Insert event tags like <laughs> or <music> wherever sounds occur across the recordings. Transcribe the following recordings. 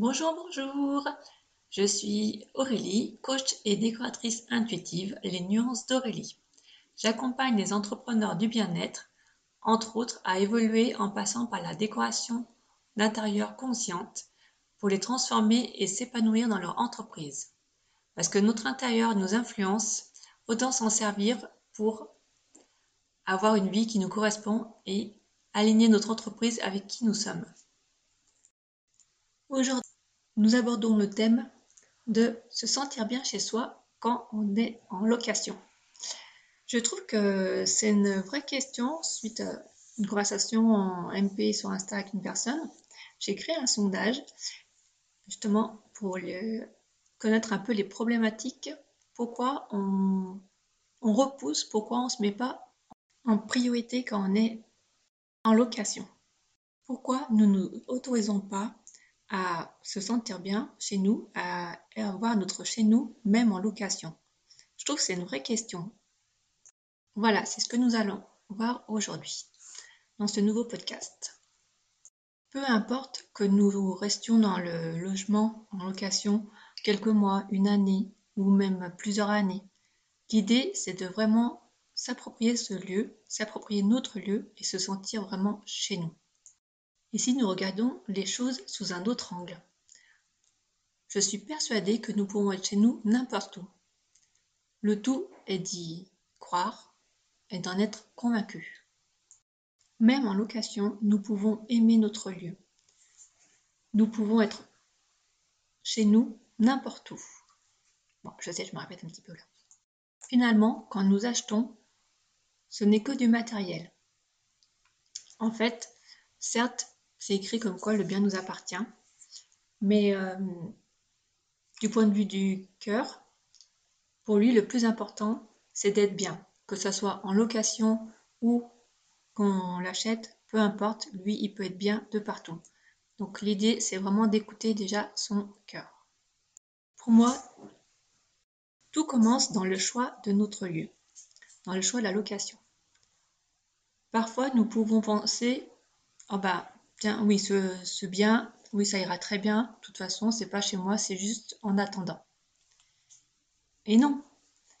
Bonjour, bonjour. Je suis Aurélie, coach et décoratrice intuitive Les Nuances d'Aurélie. J'accompagne les entrepreneurs du bien-être, entre autres, à évoluer en passant par la décoration d'intérieur consciente pour les transformer et s'épanouir dans leur entreprise. Parce que notre intérieur nous influence, autant s'en servir pour avoir une vie qui nous correspond et aligner notre entreprise avec qui nous sommes. Aujourd'hui, nous abordons le thème de se sentir bien chez soi quand on est en location. Je trouve que c'est une vraie question suite à une conversation en MP sur Insta avec une personne. J'ai créé un sondage justement pour connaître un peu les problématiques, pourquoi on, on repousse, pourquoi on ne se met pas en priorité quand on est en location. Pourquoi nous ne nous autorisons pas à se sentir bien chez nous, à avoir notre chez nous, même en location Je trouve que c'est une vraie question. Voilà, c'est ce que nous allons voir aujourd'hui dans ce nouveau podcast. Peu importe que nous restions dans le logement en location quelques mois, une année ou même plusieurs années, l'idée c'est de vraiment s'approprier ce lieu, s'approprier notre lieu et se sentir vraiment chez nous. Ici, nous regardons les choses sous un autre angle? Je suis persuadée que nous pouvons être chez nous n'importe où. Le tout est d'y croire et d'en être convaincu. Même en location, nous pouvons aimer notre lieu. Nous pouvons être chez nous n'importe où. Bon, je sais, je me répète un petit peu là. Finalement, quand nous achetons, ce n'est que du matériel. En fait, certes, c'est écrit comme quoi le bien nous appartient. Mais euh, du point de vue du cœur, pour lui, le plus important, c'est d'être bien. Que ce soit en location ou qu'on l'achète, peu importe, lui, il peut être bien de partout. Donc l'idée, c'est vraiment d'écouter déjà son cœur. Pour moi, tout commence dans le choix de notre lieu, dans le choix de la location. Parfois, nous pouvons penser, oh bah, Tiens, oui, ce, bien, oui, ça ira très bien. De toute façon, c'est pas chez moi, c'est juste en attendant. Et non.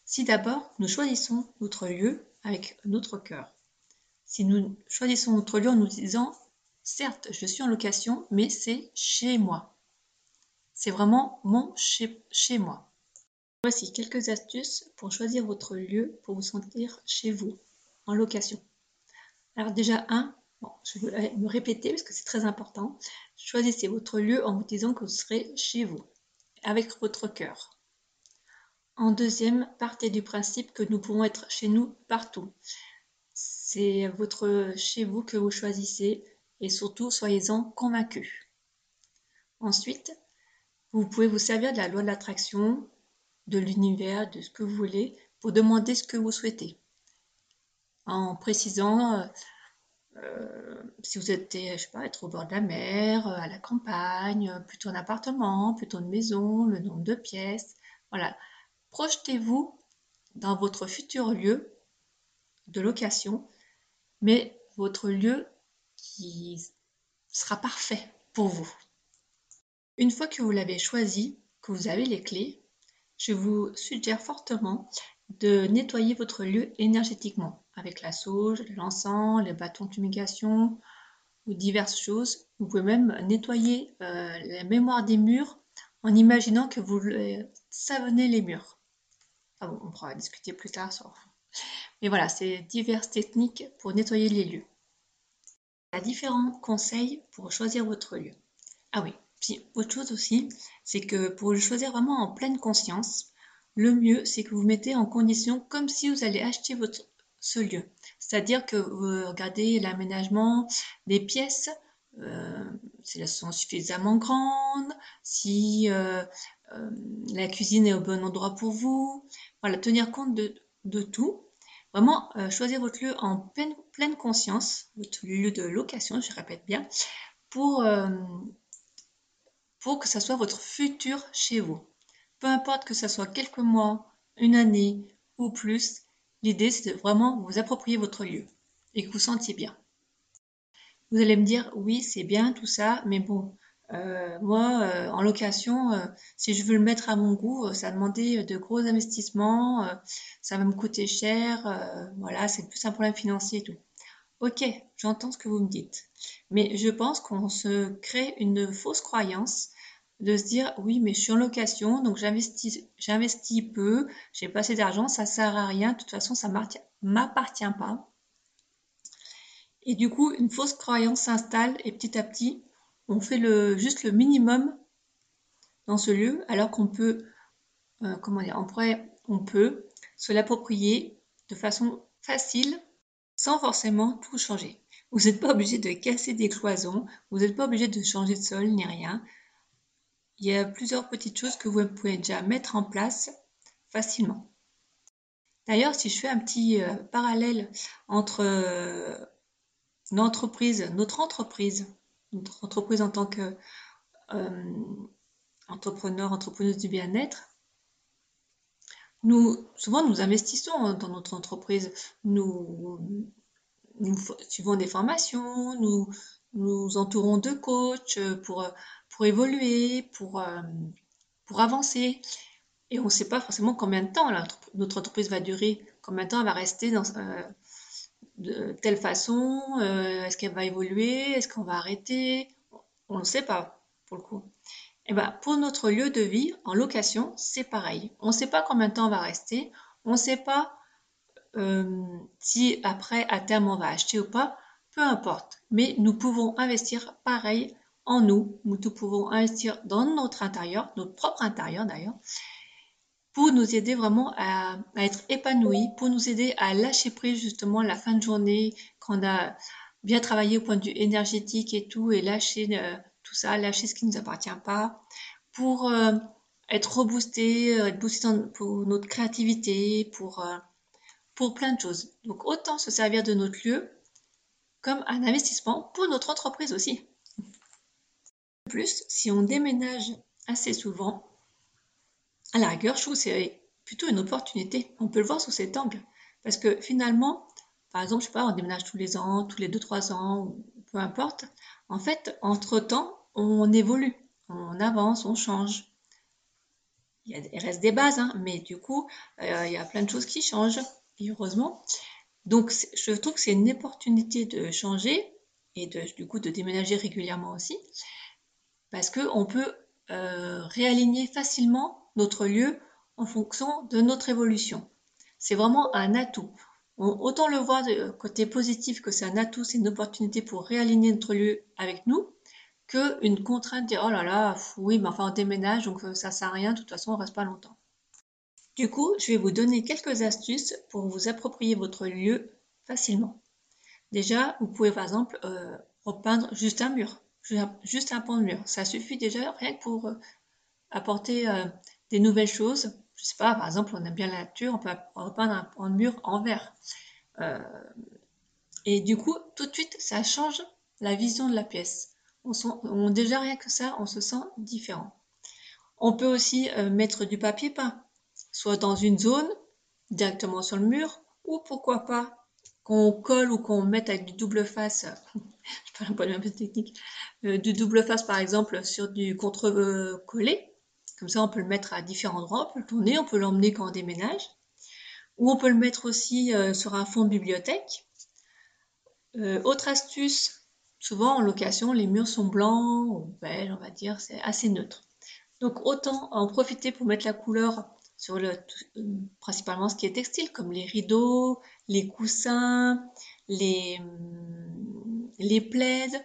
Si d'abord nous choisissons notre lieu avec notre cœur, si nous choisissons notre lieu en nous disant, certes, je suis en location, mais c'est chez moi. C'est vraiment mon chez, chez moi. Voici quelques astuces pour choisir votre lieu pour vous sentir chez vous, en location. Alors déjà, un, Je vais me répéter parce que c'est très important. Choisissez votre lieu en vous disant que vous serez chez vous, avec votre cœur. En deuxième, partez du principe que nous pouvons être chez nous partout. C'est votre chez vous que vous choisissez et surtout soyez-en convaincus. Ensuite, vous pouvez vous servir de la loi de l'attraction, de l'univers, de ce que vous voulez, pour demander ce que vous souhaitez. En précisant euh, si vous êtes, je sais pas, être au bord de la mer, euh, à la campagne, euh, plutôt un appartement, plutôt une maison, le nombre de pièces. Voilà. Projetez-vous dans votre futur lieu de location, mais votre lieu qui sera parfait pour vous. Une fois que vous l'avez choisi, que vous avez les clés, je vous suggère fortement de nettoyer votre lieu énergétiquement avec la sauge, l'encens, les bâtons de fumigation ou diverses choses. Vous pouvez même nettoyer euh, la mémoire des murs en imaginant que vous savonnez les murs. Ah on pourra discuter plus tard sur. <laughs> Mais voilà, c'est diverses techniques pour nettoyer les lieux. Il y a différents conseils pour choisir votre lieu. Ah oui, puis autre chose aussi, c'est que pour le choisir vraiment en pleine conscience, le mieux, c'est que vous mettez en condition comme si vous allez acheter votre, ce lieu. C'est-à-dire que vous regardez l'aménagement des pièces, euh, si elles sont suffisamment grandes, si euh, euh, la cuisine est au bon endroit pour vous. Voilà, tenir compte de, tout. Vraiment, choisir votre lieu en pleine, pleine, conscience, votre lieu de location, je répète bien, pour, pour que ça soit votre futur chez vous. Peu importe que ça soit quelques mois, une année ou plus, l'idée c'est vraiment vous approprier votre lieu et que vous sentiez bien. Vous allez me dire, oui, c'est bien tout ça, mais bon, Euh, moi, euh, en location, euh, si je veux le mettre à mon goût, ça demandait de gros investissements, ça va me coûter cher, voilà, c'est plus un problème financier et tout. Ok, j'entends ce que vous me dites, mais je pense qu'on se crée une fausse croyance de se dire oui, mais je suis en location, donc j'investis, j'investis peu, j'ai pas assez d'argent, ça sert à rien, de toute façon, ça m'appartient pas. Et du coup, une fausse croyance s'installe et petit à petit, on fait le, juste le minimum dans ce lieu, alors qu'on peut, euh, comment dire, on, on peut se l'approprier de façon facile sans forcément tout changer. Vous n'êtes pas obligé de casser des cloisons, vous n'êtes pas obligé de changer de sol ni rien. Il y a plusieurs petites choses que vous pouvez déjà mettre en place facilement. D'ailleurs, si je fais un petit euh, parallèle entre euh, notre entreprise notre entreprise en tant que euh, entrepreneur, entrepreneuse du bien-être, nous, souvent, nous investissons dans notre entreprise. Nous, nous suivons des formations, nous nous entourons de coachs pour, pour évoluer, pour, euh, pour avancer. Et on ne sait pas forcément combien de temps notre entreprise va durer, combien de temps elle va rester dans, euh, de telle façon euh, Est-ce qu'elle va évoluer Est-ce qu'on va arrêter? On ne sait pas, pour le coup. Et eh ben, pour notre lieu de vie, en location, c'est pareil. On ne sait pas combien de temps on va rester. On ne sait pas si après, à terme, on va acheter ou pas. Peu importe. Mais nous pouvons investir pareil en nous. Nous pouvons investir dans notre intérieur, notre propre intérieur d'ailleurs, pour nous aider vraiment à, être épanouis, pour nous aider à lâcher prise justement la fin de journée, quand on a bien travaillé au point de vue énergétique et tout, et lâcher euh, tout ça, lâcher ce qui ne nous appartient pas, pour euh, être reboosté, euh, être boosté pour notre créativité, pour, pour plein de choses. Donc autant se servir de notre lieu comme un investissement pour notre entreprise aussi. Plus, si on déménage assez souvent, à la rigueur, je c'est plutôt une opportunité. On peut le voir sous cet angle. Parce que finalement, par exemple, je sais pas, on déménage tous les ans, tous les 2-3 ans, peu importe. En fait, entre-temps, on évolue, on avance, on change. Il, reste des bases, hein, mais du coup, euh, il y a plein de choses qui changent, heureusement. Donc, je trouve que c'est une opportunité de changer et de, du coup de déménager régulièrement aussi, parce qu'on peut euh, réaligner facilement notre lieu en fonction de notre évolution. C'est vraiment un atout. autant le voir de côté positif que c'est un atout, c'est une opportunité pour réaligner notre lieu avec nous, que une contrainte de dire oh là là, oui, mais enfin on déménage, donc euh, ça sert à rien, de toute façon on reste pas longtemps. Du coup, je vais vous donner quelques astuces pour vous approprier votre lieu facilement. Déjà, vous pouvez par exemple euh, repeindre juste un mur, juste un pan de mur. Ça suffit déjà rien que pour euh, apporter des nouvelles choses. Je sais pas, par exemple, on aime bien la nature, on peut repeindre un, mur en vert. Euh, et du coup, tout de suite, ça change la vision de la pièce. On, sent, déjà rien que ça, on se sent différent. On peut aussi euh, mettre du papier peint, soit dans une zone, directement sur le mur, ou pourquoi pas qu'on colle ou qu'on mette avec du double face, <laughs> je parle un peu de technique, euh, du double face par exemple sur du contre-collé, comme ça, on peut le mettre à différents endroits, on peut le tourner, on peut l'emmener quand on déménage. Ou on peut le mettre aussi euh, sur un fond de bibliothèque. Euh, autre astuce, souvent en location, les murs sont blancs ou beige, on va dire, c'est assez neutre. Donc autant en profiter pour mettre la couleur sur le, principalement ce qui est textile, comme les rideaux, les coussins, les, les plaids.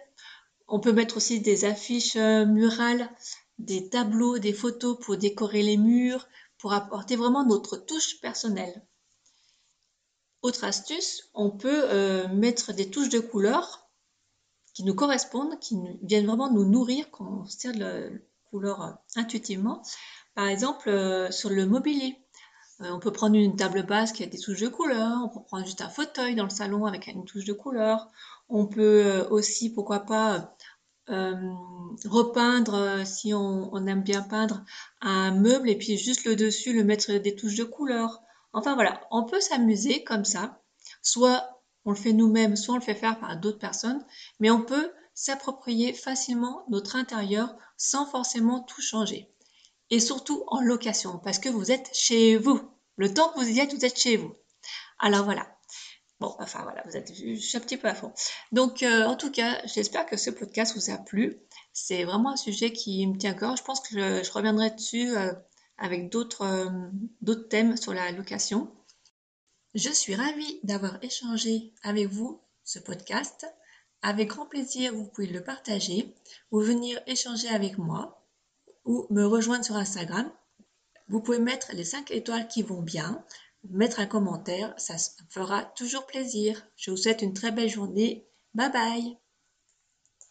On peut mettre aussi des affiches euh, murales des tableaux, des photos pour décorer les murs, pour apporter vraiment notre touche personnelle. Autre astuce, on peut euh, mettre des touches de couleur qui nous correspondent, qui viennent vraiment nous nourrir quand on se tire de la couleur euh, intuitivement. Par exemple, sur le mobilier, on peut prendre une table basse qui a des touches de couleur, on peut prendre juste un fauteuil dans le salon avec une touche de couleur. On peut aussi, pourquoi pas, euh, repeindre, euh, si on, aime bien peindre, un meuble et puis juste le dessus, le mettre des touches de couleur. Enfin voilà, on peut s'amuser comme ça. Soit on le fait nous-mêmes, soit on le fait faire par d'autres personnes, mais on peut s'approprier facilement notre intérieur sans forcément tout changer. Et surtout en location, parce que vous êtes chez vous. Le temps que vous y êtes, vous êtes chez vous. Alors voilà. Bon, enfin voilà, vous êtes, je suis un petit peu à fond. Donc, euh, en tout cas, j'espère que ce podcast vous a plu. C'est vraiment un sujet qui me tient à cœur. Je pense que je, reviendrai dessus euh, avec d'autres euh, d'autres thèmes sur la location. Je suis ravie d'avoir échangé avec vous ce podcast. Avec grand plaisir, vous pouvez le partager ou venir échanger avec moi ou me rejoindre sur Instagram. Vous pouvez mettre les 5 étoiles qui vont bien, mettre un commentaire, ça fera toujours plaisir. Je vous souhaite une très belle journée. Bye bye